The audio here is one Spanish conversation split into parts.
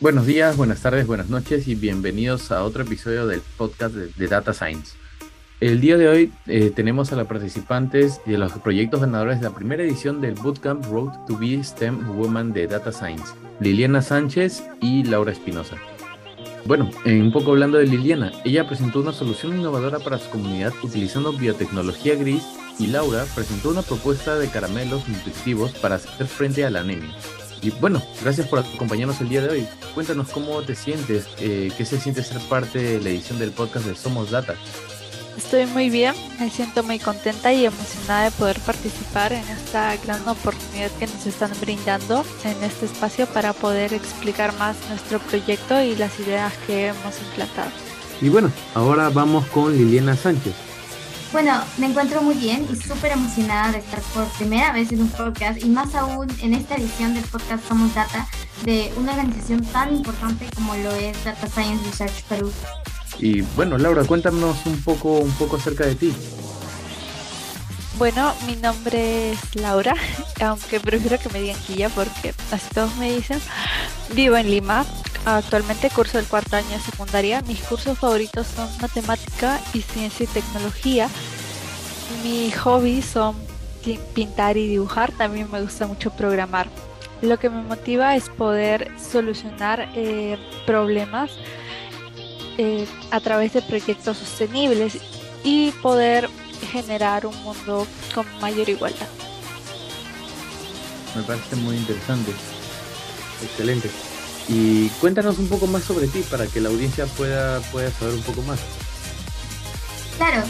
Buenos días, buenas tardes, buenas noches y bienvenidos a otro episodio del podcast de, Data Science. El día de hoy eh, tenemos a las participantes de los proyectos ganadores de la primera edición del Bootcamp Road to be STEM Woman de Data Science, Liliana Sánchez y Laura Espinosa. Bueno, un poco hablando de Liliana, ella presentó una solución innovadora para su comunidad utilizando biotecnología gris y Laura presentó una propuesta de caramelos nutritivos para hacer frente a la anemia. Y bueno, gracias por acompañarnos el día de hoy. Cuéntanos cómo te sientes, eh, qué se siente ser parte de la edición del podcast de Somos Data. Estoy muy bien, me siento muy contenta y emocionada de poder participar en esta gran oportunidad que nos están brindando en este espacio para poder explicar más nuestro proyecto y las ideas que hemos implantado. Y bueno, ahora vamos con Liliana Sánchez. Bueno, me encuentro muy bien y súper emocionada de estar por primera vez en un podcast y más aún en esta edición del podcast Somos Data de una organización tan importante como lo es Data Science Research Perú. Y bueno, Laura, cuéntanos un poco, un poco acerca de ti. Bueno, mi nombre es Laura, aunque prefiero que me digan Quilla porque así todos me dicen. Vivo en Lima, actualmente curso el cuarto año de secundaria. Mis cursos favoritos son matemática y ciencia y tecnología. Mis hobbies son pintar y dibujar, también me gusta mucho programar. Lo que me motiva es poder solucionar eh, problemas eh, a través de proyectos sostenibles y poder generar un mundo con mayor igualdad. Me parece muy interesante. Excelente. Y cuéntanos un poco más sobre ti para que la audiencia pueda, pueda saber un poco más. Claro,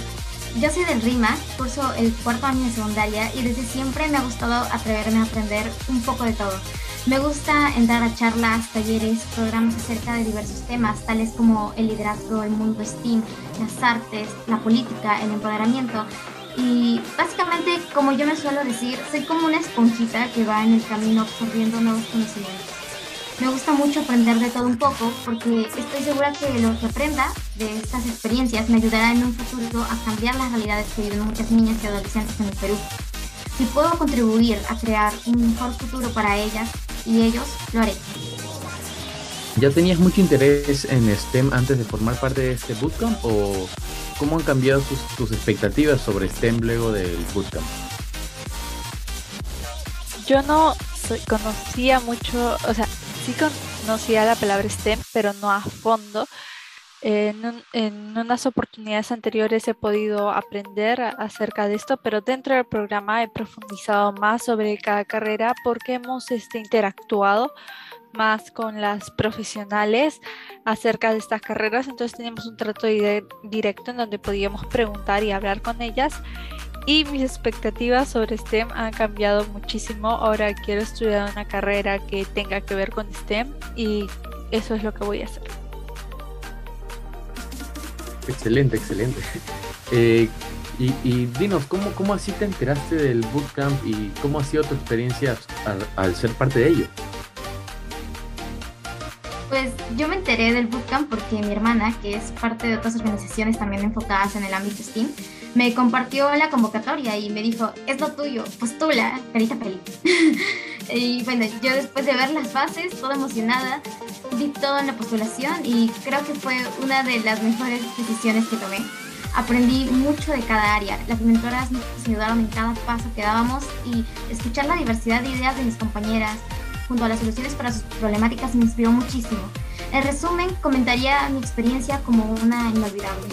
yo soy del RIMA, curso el cuarto año de secundaria y desde siempre me ha gustado atreverme a aprender un poco de todo me gusta entrar a charlas, talleres, programas acerca de diversos temas, tales como el liderazgo, el mundo STEAM, las artes, la política, el empoderamiento. Y básicamente, como yo me suelo decir, soy como una esponjita que va en el camino absorbiendo nuevos conocimientos. Me gusta mucho aprender de todo un poco porque estoy segura que lo que aprenda de estas experiencias me ayudará en un futuro a cambiar las realidades que viven muchas niñas y adolescentes en el Perú. Si puedo contribuir a crear un mejor futuro para ellas, y ellos lo haré. ¿Ya tenías mucho interés en STEM antes de formar parte de este bootcamp o cómo han cambiado tus, expectativas sobre STEM luego del bootcamp? Yo no conocía mucho, o sea, sí conocía la palabra STEM, pero no a fondo. En, unas oportunidades anteriores he podido aprender acerca de esto, pero dentro del programa he profundizado más sobre cada carrera porque hemos este, interactuado más con las profesionales acerca de estas carreras, entonces teníamos un trato directo en donde podíamos preguntar y hablar con ellas y mis expectativas sobre STEM han cambiado muchísimo. Ahora quiero estudiar una carrera que tenga que ver con STEM y eso es lo que voy a hacer. Excelente, excelente. Eh, y, dinos, ¿cómo, ¿cómo así te enteraste del bootcamp y cómo ha sido tu experiencia al, ser parte de ello? Pues yo me enteré del bootcamp porque mi hermana, que es parte de otras organizaciones también enfocadas en el ámbito STEAM, me compartió la convocatoria y me dijo, es lo tuyo, postula, carita feliz. y bueno, yo después de ver las bases, toda emocionada, vi todo en la postulación y creo que fue una de las mejores decisiones que tomé. Aprendí mucho de cada área. Las mentoras nos ayudaron en cada paso que dábamos y escuchar la diversidad de ideas de mis compañeras junto a las soluciones para sus problemáticas me inspiró muchísimo. En resumen, comentaría mi experiencia como una inolvidable.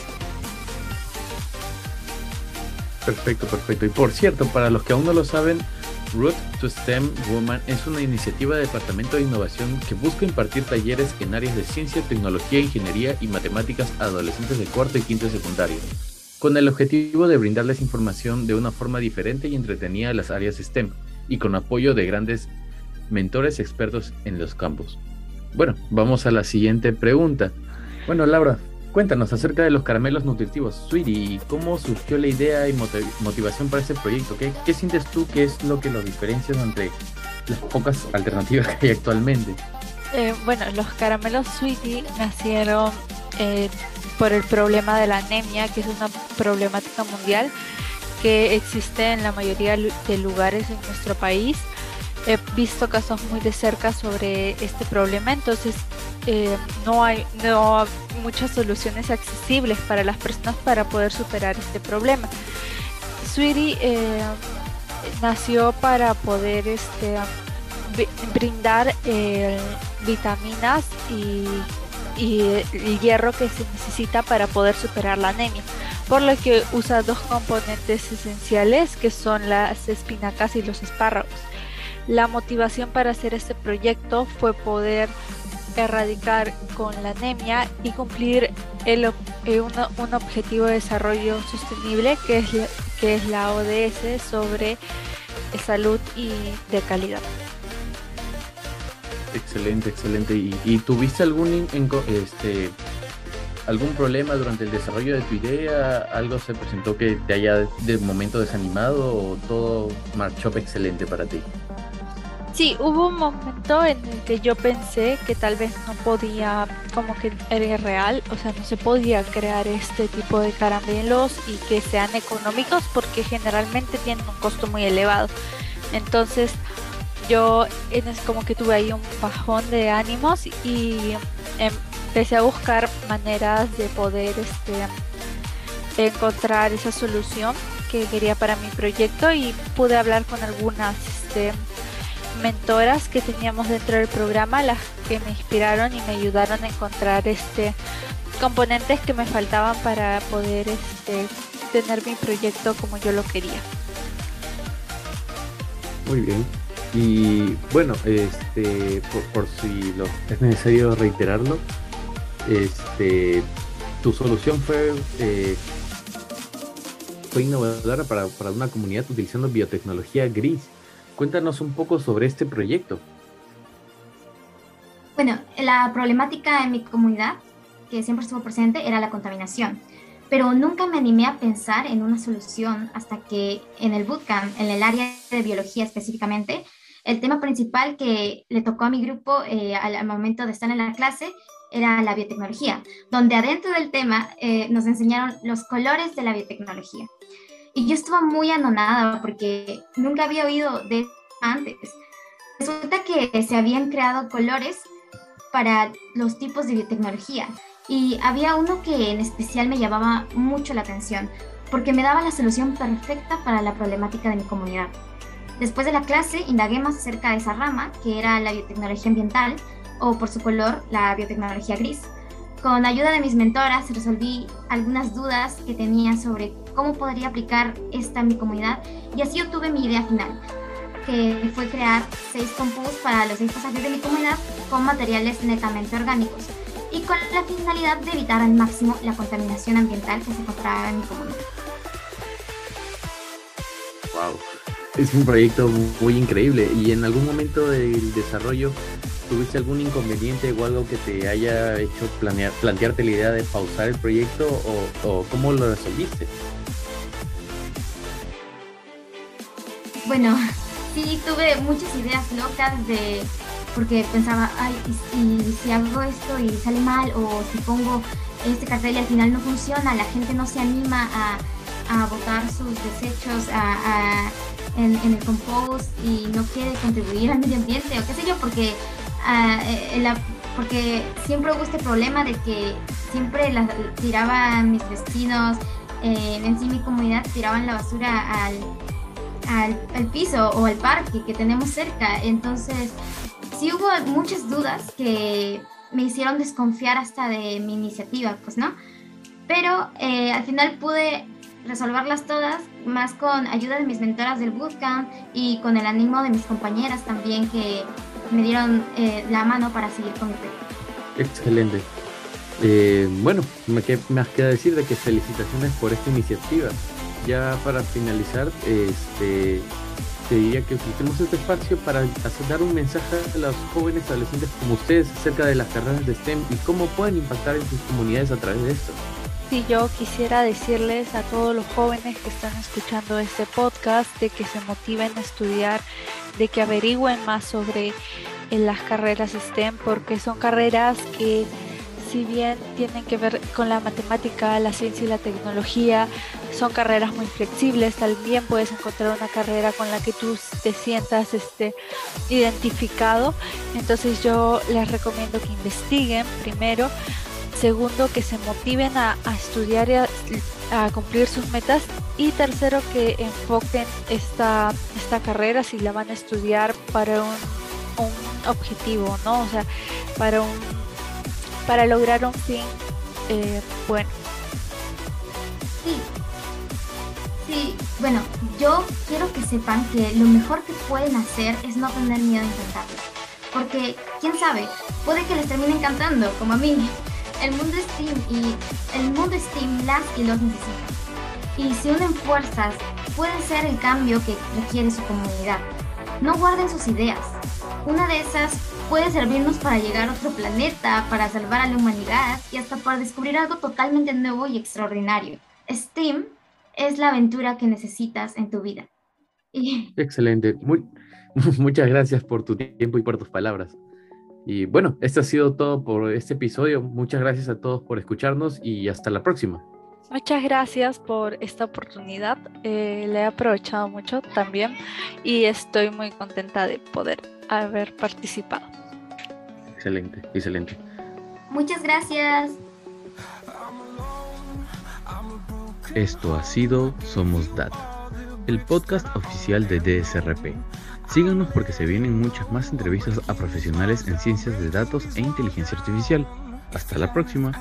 Perfecto, perfecto. Y por cierto, para los que aún no lo saben, Root to STEM Woman es una iniciativa del Departamento de Innovación que busca impartir talleres en áreas de ciencia, tecnología, ingeniería y matemáticas a adolescentes de cuarto y quinto secundario, con el objetivo de brindarles información de una forma diferente y entretenida a las áreas STEM y con apoyo de grandes mentores expertos en los campos. Bueno, vamos a la siguiente pregunta. Bueno, Laura, Cuéntanos acerca de los caramelos nutritivos, Sweetie, ¿cómo surgió la idea y motivación para este proyecto? ¿Qué, sientes tú que es lo que los diferencia entre las pocas alternativas que hay actualmente? Eh, bueno, los caramelos Sweetie nacieron eh, por el problema de la anemia, que es una problemática mundial que existe en la mayoría de lugares en nuestro país. He visto casos muy de cerca sobre este problema, entonces eh, no, hay, no muchas soluciones accesibles para las personas para poder superar este problema. Sweetie eh, nació para poder este, brindar eh, vitaminas y, y el hierro que se necesita para poder superar la anemia por lo que usa dos componentes esenciales que son las espinacas y los espárragos. La motivación para hacer este proyecto fue poder erradicar con la anemia y cumplir el, eh, un, objetivo de desarrollo sostenible que es, la, que es la ODS sobre salud y de calidad. Excelente, excelente. ¿Y, tuviste algún este, algún problema durante el desarrollo de tu idea? ¿Algo se presentó que te haya de momento desanimado o todo marchó excelente para ti? Sí, hubo un momento en el que yo pensé que tal vez no podía, como que era real, o sea, no se podía crear este tipo de caramelos y que sean económicos porque generalmente tienen un costo muy elevado. Entonces, yo es como que tuve ahí un bajón de ánimos y empecé a buscar maneras de poder este, encontrar esa solución que quería para mi proyecto y pude hablar con algunas este, mentoras que teníamos dentro del programa, las que me inspiraron y me ayudaron a encontrar este componentes que me faltaban para poder este, tener mi proyecto como yo lo quería. Muy bien. Y bueno, este, por, si lo, es necesario reiterarlo, este, tu solución fue, eh, fue innovadora para, para una comunidad utilizando biotecnología gris Cuéntanos un poco sobre este proyecto. Bueno, la problemática en mi comunidad, que siempre estuvo presente, era la contaminación. Pero nunca me animé a pensar en una solución hasta que en el bootcamp, en el área de biología específicamente, el tema principal que le tocó a mi grupo eh, al, momento de estar en la clase era la biotecnología, donde adentro del tema eh, nos enseñaron los colores de la biotecnología. Y yo estaba muy anonada porque nunca había oído de antes. Resulta que se habían creado colores para los tipos de biotecnología y había uno que en especial me llamaba mucho la atención porque me daba la solución perfecta para la problemática de mi comunidad. Después de la clase indagué más acerca de esa rama, que era la biotecnología ambiental, o por su color, la biotecnología gris. Con ayuda de mis mentoras resolví algunas dudas que tenía sobre cómo podría aplicar esta en mi comunidad y así obtuve mi idea final, que fue crear seis compus para los seis pasajes de mi comunidad con materiales netamente orgánicos y con la finalidad de evitar al máximo la contaminación ambiental que se encontraba en mi comunidad. Wow, es un proyecto muy increíble y en algún momento del desarrollo tuviste algún inconveniente o algo que te haya hecho planear, plantearte la idea de pausar el proyecto o, cómo lo resolviste? Bueno, sí tuve muchas ideas locas de porque pensaba, ay, si hago esto y sale mal, o si pongo este cartel y al final no funciona, la gente no se anima a, botar sus desechos en, el compost y no quiere contribuir al medio ambiente, o qué sé yo, porque, ah, eh, porque siempre hubo este problema de que siempre tiraban mis vecinos, eh, en sí mi comunidad, tiraban la basura al al, piso o al parque que tenemos cerca. Entonces, sí hubo muchas dudas que me hicieron desconfiar hasta de mi iniciativa, pues, ¿no? Pero eh, al final pude resolverlas todas, más con ayuda de mis mentoras del bootcamp y con el ánimo de mis compañeras también que me dieron eh, la mano para seguir con mi proyecto. Excelente. Eh, bueno, me, me queda decir de que felicitaciones por esta iniciativa ya para finalizar, este, te diría que utilicemos este espacio para hacer, dar un mensaje a los jóvenes adolescentes como ustedes acerca de las carreras de STEM y cómo pueden impactar en sus comunidades a través de esto. Sí, yo quisiera decirles a todos los jóvenes que están escuchando este podcast de que se motiven a estudiar, de que averigüen más sobre eh, las carreras STEM, porque son carreras que si bien tienen que ver con la matemática, la ciencia y la tecnología, son carreras muy flexibles, también puedes encontrar una carrera con la que tú te sientas este, identificado. Entonces yo les recomiendo que investiguen primero, segundo que se motiven a, estudiar y a, cumplir sus metas y tercero que enfoquen esta, esta carrera si la van a estudiar para un, objetivo, ¿no? O sea, para un para lograr un fin eh, bueno. Sí, sí, bueno, yo quiero que sepan que lo mejor que pueden hacer es no tener miedo a intentarlo. Porque, quién sabe, puede que les termine encantando, como a mí. El mundo Steam y el mundo Steam las y los necesita. Y si unen fuerzas, pueden ser el cambio que requiere su comunidad. No guarden sus ideas. Una de esas puede servirnos para llegar a otro planeta, para salvar a la humanidad y hasta para descubrir algo totalmente nuevo y extraordinario. Steam es la aventura que necesitas en tu vida. Excelente. muchas gracias por tu tiempo y por tus palabras. Y bueno, esto ha sido todo por este episodio. Muchas gracias a todos por escucharnos y hasta la próxima. Muchas gracias por esta oportunidad. Eh, le he aprovechado mucho también y estoy muy contenta de poder haber participado. Excelente, excelente. Muchas gracias. Esto ha sido Somos Data, el podcast oficial de DSRP. Síganos porque se vienen muchas más entrevistas a profesionales en ciencias de datos e inteligencia artificial. Hasta la próxima.